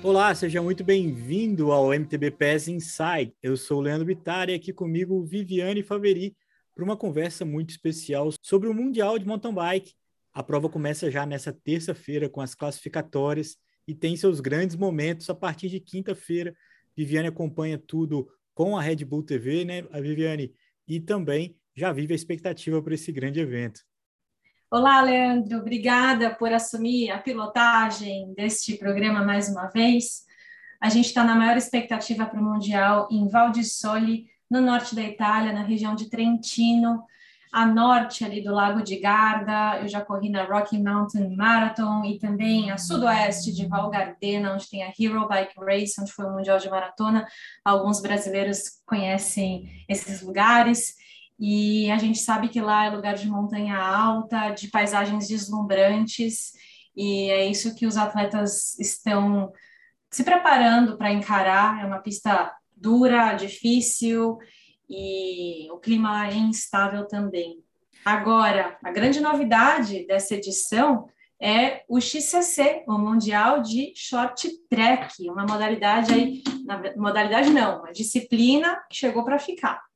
Olá, seja muito bem-vindo ao MTB PES Inside. Eu sou o Leandro Bittar e aqui comigo Viviane Faveri para uma conversa muito especial sobre o Mundial de Mountain Bike. A prova começa já nessa terça-feira com as classificatórias e tem seus grandes momentos a partir de quinta-feira. Viviane acompanha tudo com a Red Bull TV, né, a Viviane? E também já vive a expectativa para esse grande evento. Olá, Leandro, obrigada por assumir a pilotagem deste programa mais uma vez. A gente está na maior expectativa para o Mundial em Val di Sole, no norte da Itália, na região de Trentino, a norte ali do Lago de Garda. Eu já corri na Rocky Mountain Marathon e também a sudoeste de Val Gardena, onde tem a Hero Bike Race, onde foi o Mundial de Maratona. Alguns brasileiros conhecem esses lugares. E a gente sabe que lá é lugar de montanha alta, de paisagens deslumbrantes, e é isso que os atletas estão se preparando para encarar. É uma pista dura, difícil e o clima é instável também. Agora, a grande novidade dessa edição é o XCC, o Mundial de Short Track, uma modalidade aí, modalidade não, uma disciplina que chegou para ficar.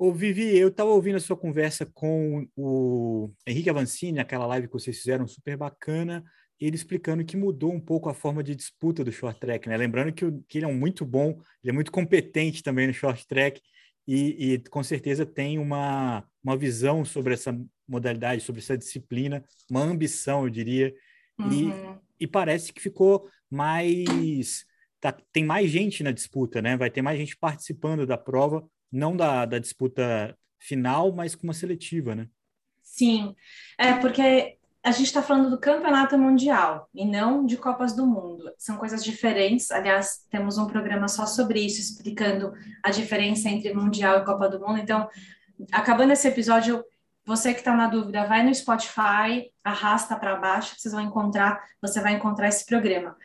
Ô, Vivi, eu estava ouvindo a sua conversa com o Henrique Avancini, aquela live que vocês fizeram super bacana, ele explicando que mudou um pouco a forma de disputa do short track, né? Lembrando que, o, que ele é um muito bom, ele é muito competente também no short track e, e, com certeza tem uma, uma visão sobre essa modalidade, sobre essa disciplina, uma ambição, eu diria, uhum. e, e parece que ficou mais. Tá, tem mais gente na disputa, né? Vai ter mais gente participando da prova não da, da disputa final, mas com uma seletiva, né? Sim, é porque a gente está falando do campeonato mundial e não de Copas do Mundo. São coisas diferentes. Aliás, temos um programa só sobre isso, explicando a diferença entre Mundial e Copa do Mundo. Então, acabando esse episódio, você que está na dúvida, vai no Spotify, arrasta para baixo, vocês vão encontrar, você vai encontrar esse programa.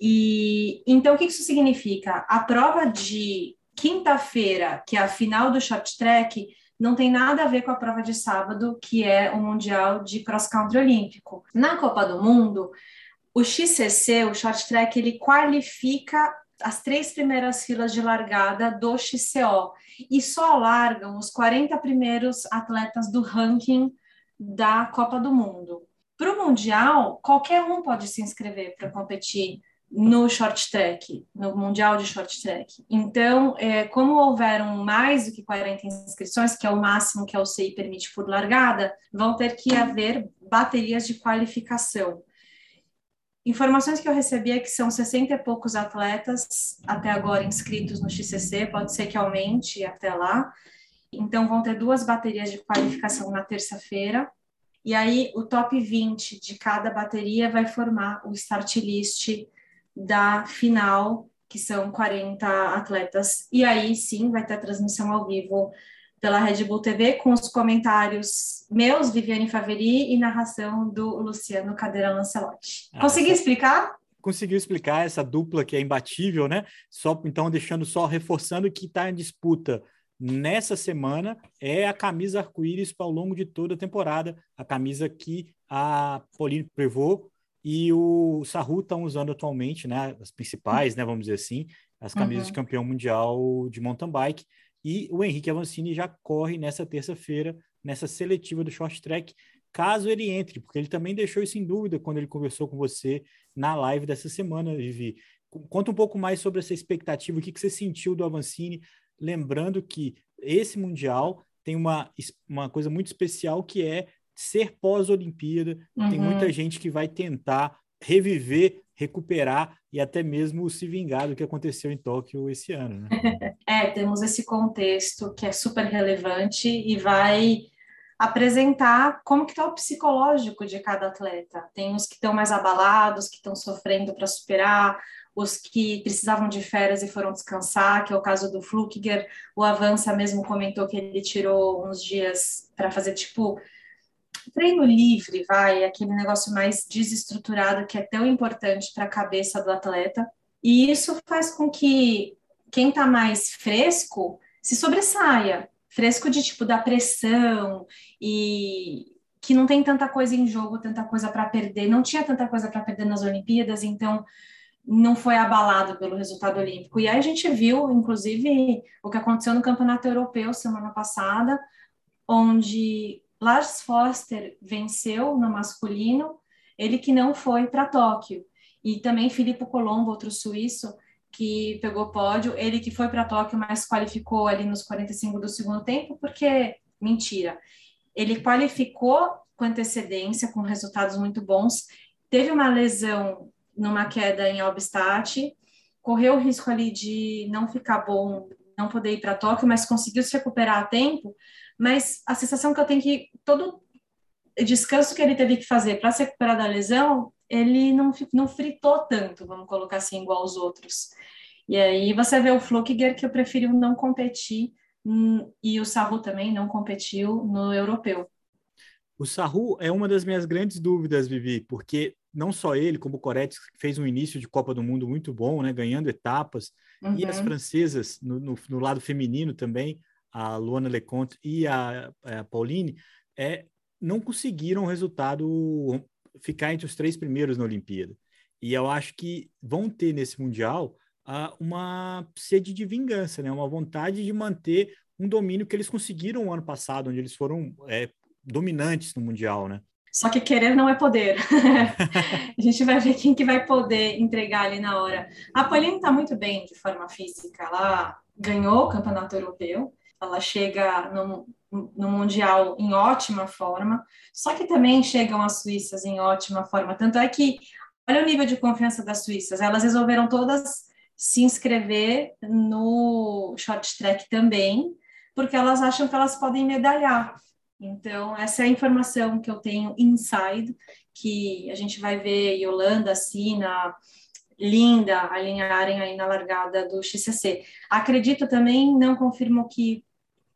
E então, o que isso significa? A prova de quinta-feira, que é a final do short track, não tem nada a ver com a prova de sábado, que é o Mundial de Cross Country Olímpico. Na Copa do Mundo, o XCC, o short track, ele qualifica as três primeiras filas de largada do XCO e só largam os 40 primeiros atletas do ranking da Copa do Mundo. Para o Mundial, qualquer um pode se inscrever para competir no short track, no Mundial de Short Track. Então, é, como houveram mais do que 40 inscrições, que é o máximo que a UCI permite por largada, vão ter que haver baterias de qualificação. Informações que eu recebi é que são 60 e poucos atletas até agora inscritos no XCC, pode ser que aumente até lá. Então, vão ter duas baterias de qualificação na terça-feira. E aí, o top 20 de cada bateria vai formar o start list da final, que são 40 atletas. E aí sim vai ter a transmissão ao vivo pela Red Bull TV, com os comentários meus, Viviane Faveri, e narração do Luciano Cadeira Lancelotti. Ah, Consegui essa... explicar? Conseguiu explicar essa dupla que é imbatível, né? Só então deixando só reforçando que está em disputa nessa semana é a camisa arco-íris ao longo de toda a temporada, a camisa que a Pauline Prevot e o Saru estão usando atualmente, né, as principais, né, vamos dizer assim, as camisas uhum. de campeão mundial de mountain bike. E o Henrique Avancini já corre nessa terça-feira, nessa seletiva do short track, caso ele entre, porque ele também deixou isso em dúvida quando ele conversou com você na live dessa semana, Vivi. Conta um pouco mais sobre essa expectativa, o que, que você sentiu do Avancini, lembrando que esse Mundial tem uma, uma coisa muito especial que é ser pós-Olimpíada. Uhum. Tem muita gente que vai tentar reviver, recuperar e até mesmo se vingar do que aconteceu em Tóquio esse ano. Né? é, temos esse contexto que é super relevante e vai apresentar como que está o psicológico de cada atleta. Tem os que estão mais abalados, que estão sofrendo para superar, os que precisavam de férias e foram descansar, que é o caso do Flukiger. O Avança mesmo comentou que ele tirou uns dias para fazer tipo treino livre, vai, aquele negócio mais desestruturado que é tão importante para a cabeça do atleta. E isso faz com que quem está mais fresco se sobressaia, fresco de tipo da pressão e que não tem tanta coisa em jogo, tanta coisa para perder, não tinha tanta coisa para perder nas Olimpíadas, então não foi abalado pelo resultado olímpico. E aí a gente viu, inclusive, o que aconteceu no Campeonato Europeu semana passada, onde Lars Foster venceu no masculino, ele que não foi para Tóquio. E também Filippo Colombo, outro suíço, que pegou pódio, ele que foi para Tóquio, mas qualificou ali nos 45 do segundo tempo, porque mentira. Ele qualificou com antecedência, com resultados muito bons, teve uma lesão numa queda em Albstadt, correu o risco ali de não ficar bom, não poder ir para Tóquio, mas conseguiu se recuperar a tempo. Mas a sensação que eu tenho é que todo descanso que ele teve que fazer para se recuperar da lesão, ele não, não fritou tanto, vamos colocar assim, igual os outros. E aí você vê o Flukiger que eu preferiu não competir, hum, e o Saru também não competiu no europeu. O Saru é uma das minhas grandes dúvidas, Vivi, porque não só ele, como o Coretti, fez um início de Copa do Mundo muito bom, né, ganhando etapas, uhum. e as uhum. francesas, no, no, no, lado feminino também, a Luana Leconte e a, a Pauline, é, não conseguiram o resultado ficar entre os três primeiros na Olimpíada. E eu acho que vão ter nesse Mundial uh, uma sede de vingança, né? uma vontade de manter um domínio que eles conseguiram no ano passado, onde eles foram é, dominantes no Mundial. Né? Só que querer não é poder. a gente vai ver quem que vai poder entregar ali na hora. A Pauline está muito bem de forma física. Ela ganhou o campeonato europeu. Ela chega no, no Mundial em ótima forma. Só que também chegam as suíças em ótima forma. Tanto é que, olha o nível de confiança das suíças. Elas resolveram todas se inscrever no short track também, porque elas acham que elas podem medalhar. Então, essa é a informação que eu tenho inside, que a gente vai ver Yolanda, Sina, Linda alinharem aí na largada do XCC. Acredito também, não confirmo que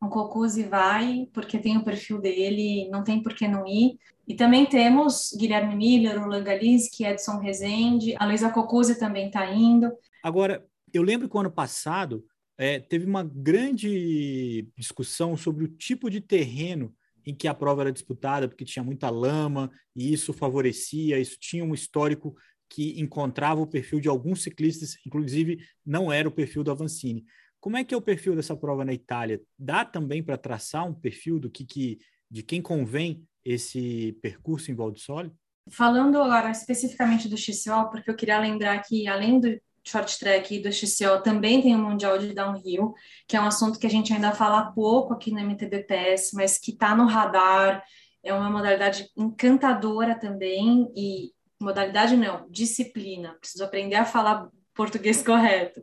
o Cocuzzi vai, porque tem o perfil dele, não tem por que não ir. E também temos Guilherme Miller, o Langaliski, Edson Rezende, a Luísa Cocuzzi também está indo. Agora, eu lembro que o ano passado é, teve uma grande discussão sobre o tipo de terreno em que a prova era disputada, porque tinha muita lama e isso favorecia, isso tinha um histórico que encontrava o perfil de alguns ciclistas, inclusive não era o perfil do Avancini. Como é que é o perfil dessa prova na Itália? Dá também para traçar um perfil do que, que de quem convém esse percurso em Val di Sole? Falando agora especificamente do XCO, porque eu queria lembrar que além do short track e do XCO também tem o Mundial de Downhill, que é um assunto que a gente ainda fala pouco aqui no MTBPS, mas que está no radar, é uma modalidade encantadora também, e modalidade não, disciplina, preciso aprender a falar português correto.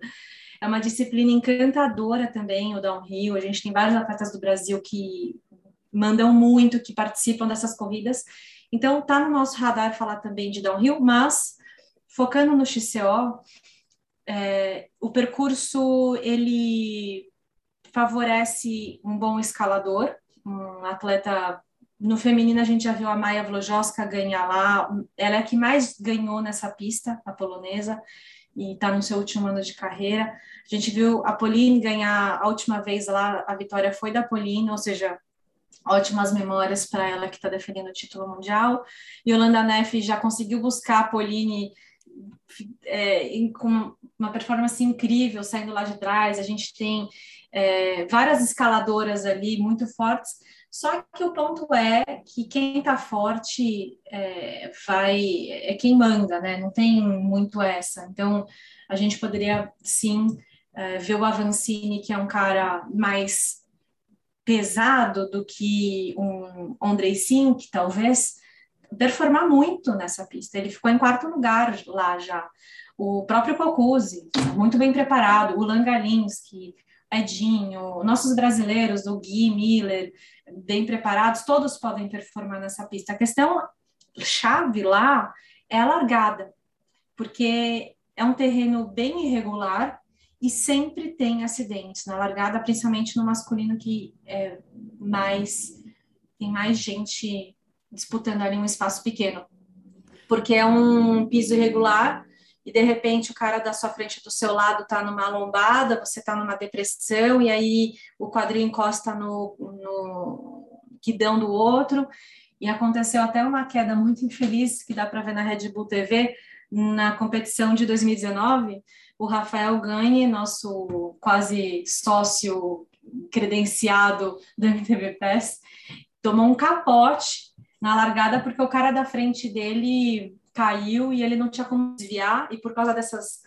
É uma disciplina encantadora também, o downhill, a gente tem vários atletas do Brasil que mandam muito, que participam dessas corridas, então está no nosso radar falar também de downhill, mas focando no XCO, é, o percurso ele favorece um bom escalador, um atleta no feminino a gente já viu a Maia Vlojoska ganhar lá, ela é a que mais ganhou nessa pista, a polonesa, e está no seu último ano de carreira. A gente viu a Pauline ganhar a última vez lá, a vitória foi da Pauline, ou seja, ótimas memórias para ela que está defendendo o título mundial. E Holanda Neff já conseguiu buscar a Pauline é, com uma performance incrível saindo lá de trás. A gente tem é, várias escaladoras ali muito fortes. Só que o ponto é que quem está forte é, vai é quem manda, né? Não tem muito essa. Então a gente poderia sim é, ver o Avancini, que é um cara mais pesado do que um Andrei Sink, talvez, performar muito nessa pista. Ele ficou em quarto lugar lá já. O próprio Cocuzzi, muito bem preparado, o Langalinski, Edinho, nossos brasileiros, o Gui Miller, bem preparados, todos podem performar nessa pista. A questão chave lá é a largada, porque é um terreno bem irregular e sempre tem acidentes na largada, principalmente no masculino que é mais tem mais gente disputando ali um espaço pequeno, porque é um piso irregular e de repente o cara da sua frente do seu lado está numa lombada, você está numa depressão e aí o quadril encosta no, no guidão do outro. E aconteceu até uma queda muito infeliz que dá para ver na Red Bull TV na competição de 2019, o Rafael Ganhe, nosso quase sócio credenciado do MTV PES, tomou um capote na largada porque o cara da frente dele caiu e ele não tinha como desviar e por causa dessas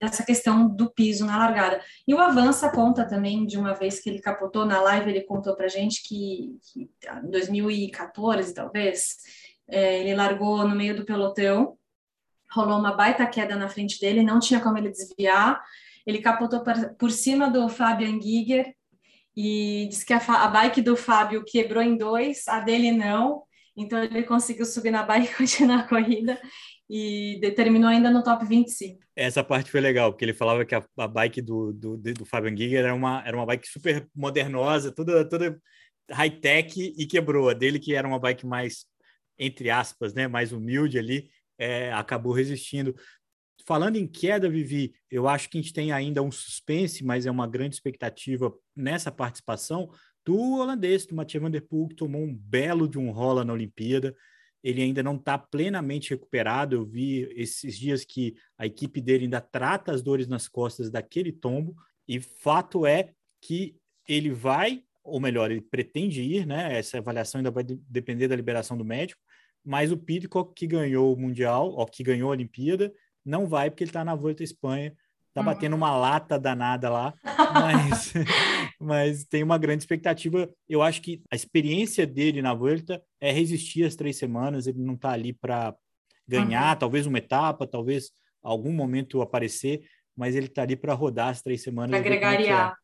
dessa questão do piso na largada. E o Avança conta também de uma vez que ele capotou na live, ele contou pra gente que, que em 2014, talvez, é, ele largou no meio do pelotão, rolou uma baita queda na frente dele, não tinha como ele desviar, ele capotou por, por cima do Fabian Giger e disse que a, a bike do Fábio quebrou em dois, a dele não, então ele conseguiu subir na bike e continuar a corrida e determinou ainda no top 25. Essa parte foi legal, porque ele falava que a, a bike do, do, do Fabian Giger era uma, era uma bike super modernosa, toda, toda high-tech e quebrou. A dele, que era uma bike mais, entre aspas, né, mais humilde ali, é, acabou resistindo. Falando em queda, Vivi, eu acho que a gente tem ainda um suspense, mas é uma grande expectativa nessa participação do holandês, do Mathieu Van Der Poel, que tomou um belo de um rola na Olimpíada ele ainda não está plenamente recuperado. Eu vi esses dias que a equipe dele ainda trata as dores nas costas daquele tombo, e fato é que ele vai, ou melhor, ele pretende ir, né? Essa avaliação ainda vai depender da liberação do médico, mas o Pidcock, que ganhou o Mundial, ou que ganhou a Olimpíada, não vai porque ele está na Volta à Espanha Tá uhum. batendo uma lata danada lá, mas, mas tem uma grande expectativa. Eu acho que a experiência dele na Volta é resistir as três semanas. Ele não tá ali para ganhar, uhum. talvez uma etapa, talvez algum momento aparecer, mas ele tá ali para rodar as três semanas. Agregariar. É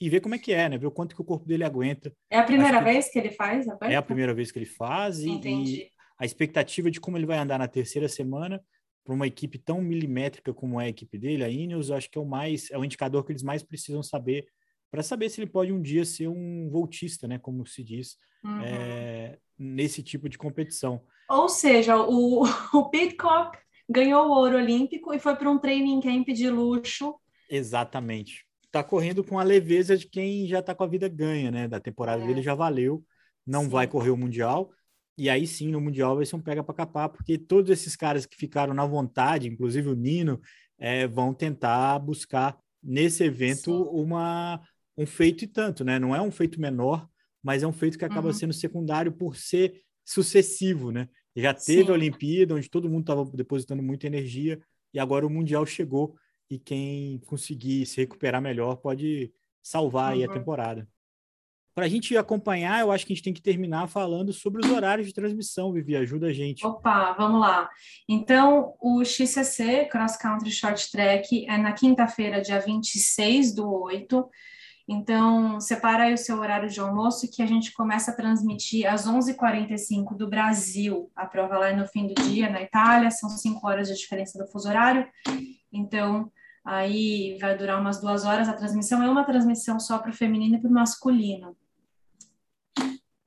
e ver como é que é, né? Ver o quanto que o corpo dele aguenta. É a primeira que vez que ele faz a É a primeira vez que ele faz e, e, a expectativa de como ele vai andar na terceira semana para uma equipe tão milimétrica como é a equipe dele, a Ineos, acho que é o mais é o indicador que eles mais precisam saber para saber se ele pode um dia ser um voltista, né, como se diz, uhum. é, nesse tipo de competição. Ou seja, o, o Pitcock ganhou o ouro olímpico e foi para um training camp de luxo. Exatamente. Está correndo com a leveza de quem já está com a vida ganha, né? Da temporada é. dele já valeu, não Sim. vai correr o mundial. E aí sim, no Mundial vai ser um pega para capar, porque todos esses caras que ficaram na vontade, inclusive o Nino, é, vão tentar buscar nesse evento uma, um feito e tanto, né? Não é um feito menor, mas é um feito que acaba uhum. sendo secundário por ser sucessivo, né? Já teve sim. a Olimpíada, onde todo mundo estava depositando muita energia, e agora o Mundial chegou, e quem conseguir se recuperar melhor pode salvar uhum. aí a uhum. temporada. Para a gente acompanhar, eu acho que a gente tem que terminar falando sobre os horários de transmissão, Vivi, ajuda a gente. Opa, vamos lá. Então, o XCC, Cross Country Short Track, é na quinta-feira, dia 26 do 8. Então, separa aí o seu horário de almoço que a gente começa a transmitir às 11h45 do Brasil. A prova lá é no fim do dia, na Itália, são cinco horas de diferença do fuso horário. Então, aí vai durar umas duas horas. A transmissão é uma transmissão só para o feminino e para o masculino.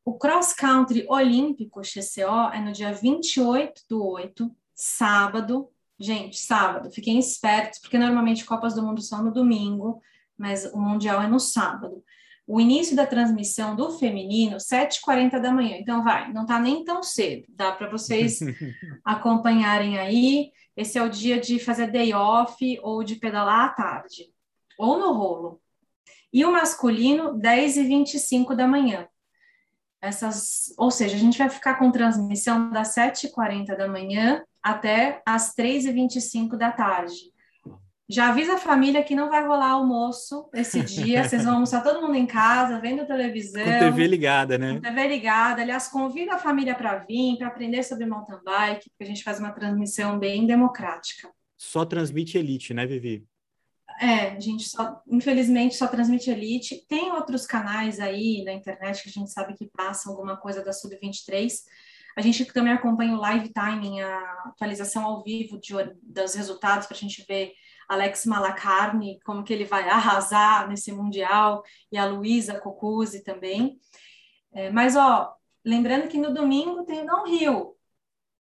O cross country olímpico XCO é no dia 28 do 8, sábado. Gente, sábado, fiquem espertos, porque normalmente Copas do Mundo são no domingo, mas o Mundial é no sábado. O início da transmissão do feminino, 7h40 da manhã. Então, vai, não está nem tão cedo, dá para vocês acompanharem aí. Esse é o dia de fazer day off ou de pedalar à tarde, ou no rolo. E o masculino, 10 e 25 da manhã. Essas, ou seja, a gente vai ficar com transmissão das 7h40 da manhã até as 3h25 da tarde. Já avisa a família que não vai rolar almoço esse dia, vocês vão almoçar todo mundo em casa, vendo televisão. Com TV ligada, né? Com TV ligada. Aliás, convida a família para vir, para aprender sobre mountain bike, porque a gente faz uma transmissão bem democrática. Só transmite elite, né, Vivi? É, a gente só, infelizmente, só transmite Elite. Tem outros canais aí na internet que a gente sabe que passam alguma coisa da Sub-23. A gente também acompanha o live timing, a atualização ao vivo de, dos resultados para a gente ver Alex Malacarne, como que ele vai arrasar nesse Mundial, e a Luísa Cocuzzi também. É, mas, ó, lembrando que no domingo tem o Rio,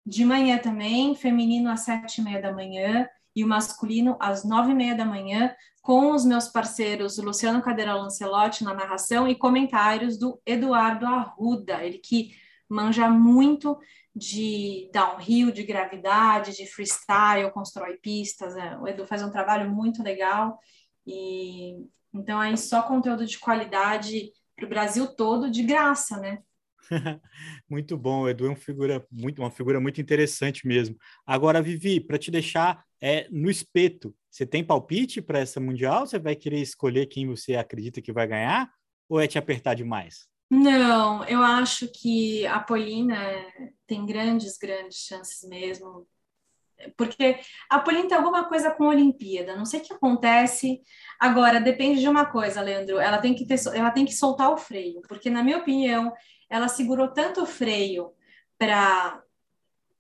de manhã também, feminino às sete e meia da manhã, e o masculino às nove e meia da manhã, com os meus parceiros Luciano Cadeira Lancelotti na narração e comentários do Eduardo Arruda, ele que manja muito de downhill, de gravidade, de freestyle, constrói pistas. Né? O Edu faz um trabalho muito legal e então aí só conteúdo de qualidade para o Brasil todo de graça, né? muito bom, o Edu é uma figura muito, uma figura muito interessante mesmo. Agora, Vivi, para te deixar é, no espeto, você tem palpite para essa mundial? Você vai querer escolher quem você acredita que vai ganhar? Ou é te apertar demais? Não, eu acho que a Polina tem grandes, grandes chances mesmo. Porque a Polina tem alguma coisa com a Olimpíada, não sei o que acontece. Agora, depende de uma coisa, Leandro, ela tem que ter, ela tem que soltar o freio, porque na minha opinião, ela segurou tanto o freio para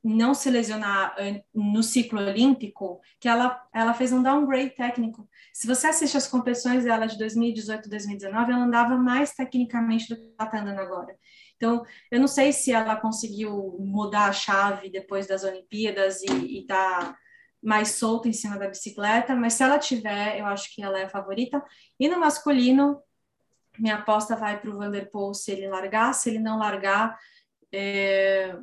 não se lesionar no ciclo olímpico, que ela, ela fez um downgrade técnico. Se você assiste as competições dela de 2018 2019, ela andava mais tecnicamente do que ela está andando agora. Então, eu não sei se ela conseguiu mudar a chave depois das Olimpíadas e está mais solta em cima da bicicleta, mas se ela tiver, eu acho que ela é a favorita. E no masculino, minha aposta vai para o Vanderpool se ele largar. Se ele não largar, é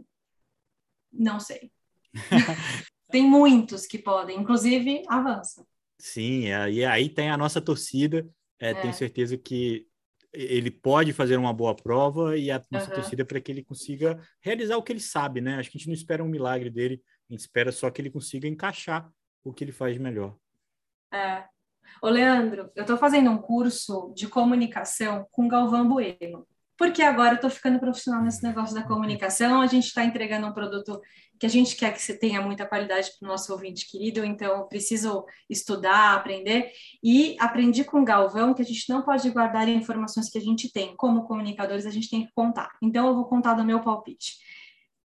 não sei. tem muitos que podem, inclusive avança. Sim, e aí tem a nossa torcida. É, é. Tenho certeza que ele pode fazer uma boa prova e a nossa uhum. torcida para que ele consiga realizar o que ele sabe, né? Acho que a gente não espera um milagre dele, a gente espera só que ele consiga encaixar o que ele faz melhor. É. Ô, Leandro, eu estou fazendo um curso de comunicação com Galvão Bueno porque agora eu estou ficando profissional nesse negócio da comunicação, a gente está entregando um produto que a gente quer que você tenha muita qualidade para o nosso ouvinte querido, então eu preciso estudar, aprender, e aprendi com o Galvão que a gente não pode guardar informações que a gente tem, como comunicadores a gente tem que contar. Então eu vou contar do meu palpite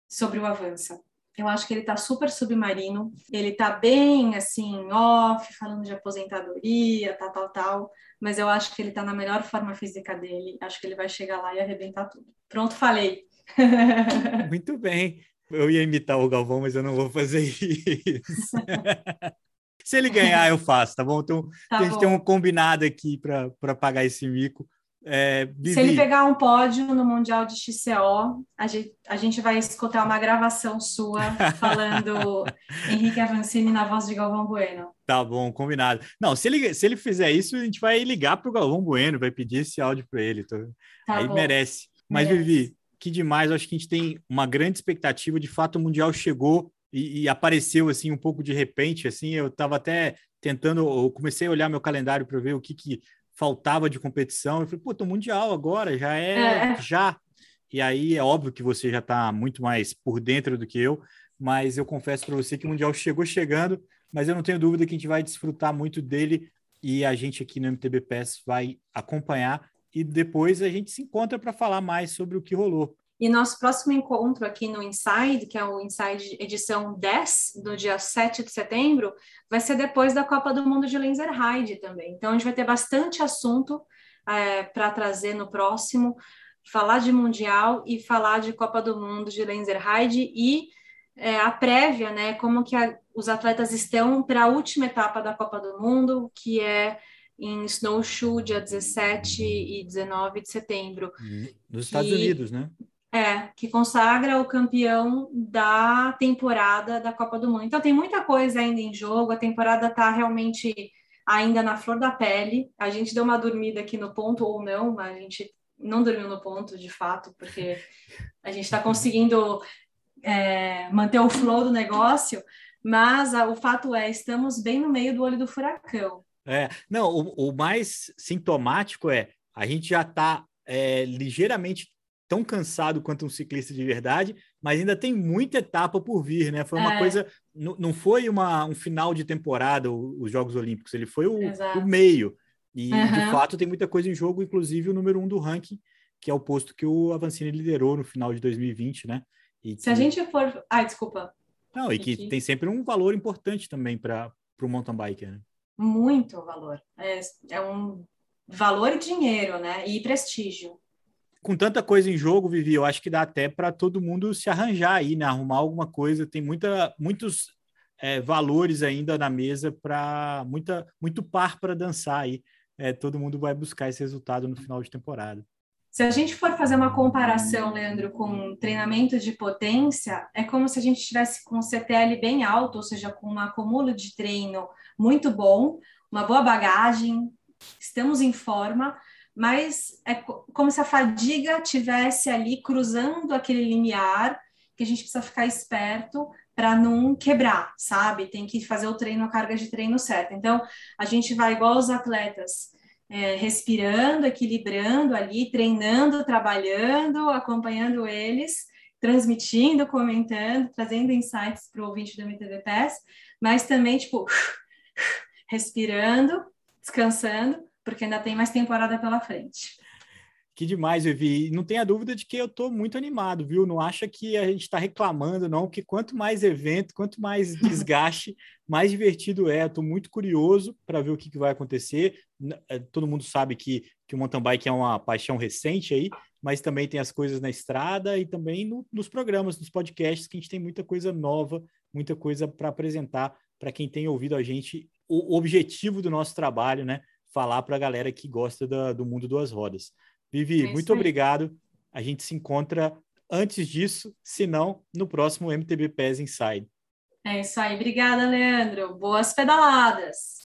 sobre o Avança. Eu acho que ele está super submarino, ele está bem assim, off, falando de aposentadoria, tal, tal, tal mas eu acho que ele está na melhor forma física dele. Acho que ele vai chegar lá e arrebentar tudo. Pronto, falei. Muito bem. Eu ia imitar o Galvão, mas eu não vou fazer isso. Se ele ganhar, eu faço, tá bom? Então, tá a gente bom. tem um combinado aqui para pagar esse mico. É, Se ele pegar um pódio no Mundial de XCO, a gente, a gente vai escutar uma gravação sua falando Henrique Avancini na voz de Galvão Bueno. Tá bom, combinado. Não, se ele, se ele fizer isso, a gente vai ligar para o Galvão Bueno, vai pedir esse áudio para ele. Tá? Aí bom. merece. Mas, merece. Vivi, que demais. Acho que a gente tem uma grande expectativa. De fato, o Mundial chegou e, e apareceu assim um pouco de repente. Assim, eu estava até tentando, eu comecei a olhar meu calendário para ver o que, que faltava de competição. Eu falei, pô, tô mundial agora, já é, é. já. E aí é óbvio que você já está muito mais por dentro do que eu, mas eu confesso para você que o mundial chegou chegando, mas eu não tenho dúvida que a gente vai desfrutar muito dele e a gente aqui no MTB Pass vai acompanhar e depois a gente se encontra para falar mais sobre o que rolou. E nosso próximo encontro aqui no Inside, que é o Inside edição 10, do dia 7 de setembro, vai ser depois da Copa do Mundo de Lenzerheide também. Então, a gente vai ter bastante assunto é, para trazer no próximo, falar de Mundial e falar de Copa do Mundo de Lenzerheide e é, a prévia, né, como que a, os atletas estão para a última etapa da Copa do Mundo, que é em Snowshoe, dia 17 e 19 de setembro. Nos Estados Unidos, né? É, que consagra o campeão da temporada da Copa do Mundo. Então tem muita coisa ainda em jogo, a temporada está realmente ainda na flor da pele. A gente deu uma dormida aqui no ponto ou não, mas a gente não dormiu no ponto de fato, porque a gente está conseguindo é, manter o flow do negócio, mas a, o fato é, estamos bem no meio do olho do furacão. É, não, o, o mais sintomático é a gente já está é, ligeiramente tão cansado quanto um ciclista de verdade, mas ainda tem muita etapa por vir, né? Foi uma é. coisa, não foi uma, um final de temporada os Jogos Olímpicos, ele foi o, o meio. E uhum. de fato tem muita coisa em jogo, inclusive o número um do ranking, que é o posto que o Avancini liderou no final de 2020, né? E Se que... a gente for. Ah, desculpa. Não, e que tem sempre um valor importante também para o mountain biker, né? Muito valor. É, é um valor e dinheiro, né? E prestígio com tanta coisa em jogo, Vivi, eu acho que dá até para todo mundo se arranjar aí, né? Arrumar alguma coisa. Tem muita, muitos é, valores ainda na mesa para muita, muito par para dançar aí. É, todo mundo vai buscar esse resultado no final de temporada. Se a gente for fazer uma comparação, Leandro, com treinamento de potência, é como se a gente estivesse com o CTL bem alto, ou seja, com um acúmulo de treino muito bom, uma boa bagagem, estamos em forma, mas é como se a fadiga tivesse ali cruzando aquele limiar que a gente precisa ficar esperto para não quebrar, sabe? Tem que fazer o treino, a carga de treino certa. Então, a gente vai igual os atletas, é, respirando, equilibrando ali, treinando, trabalhando, acompanhando eles, transmitindo, comentando, trazendo insights para o ouvinte do MTV Pass, mas também, tipo, respirando, descansando, porque ainda tem mais temporada pela frente. Que demais, Vivi. Não tenha dúvida de que eu estou muito animado, viu? Não acha que a gente está reclamando, não, que quanto mais evento, quanto mais desgaste, mais divertido é. Estou muito curioso para ver o que, que, vai acontecer. É, todo mundo sabe que, que o mountain bike é uma paixão recente aí, mas também tem as coisas na estrada e também no, nos programas, nos podcasts, que a gente tem muita coisa nova, muita coisa para apresentar para quem tem ouvido a gente. O objetivo do nosso trabalho, né? Falar para a galera que gosta da, do mundo duas rodas. Vivi, é muito aí. obrigado. A gente se encontra antes disso, se não, no próximo MTB PES Inside. É isso aí. Obrigada, Leandro. Boas pedaladas.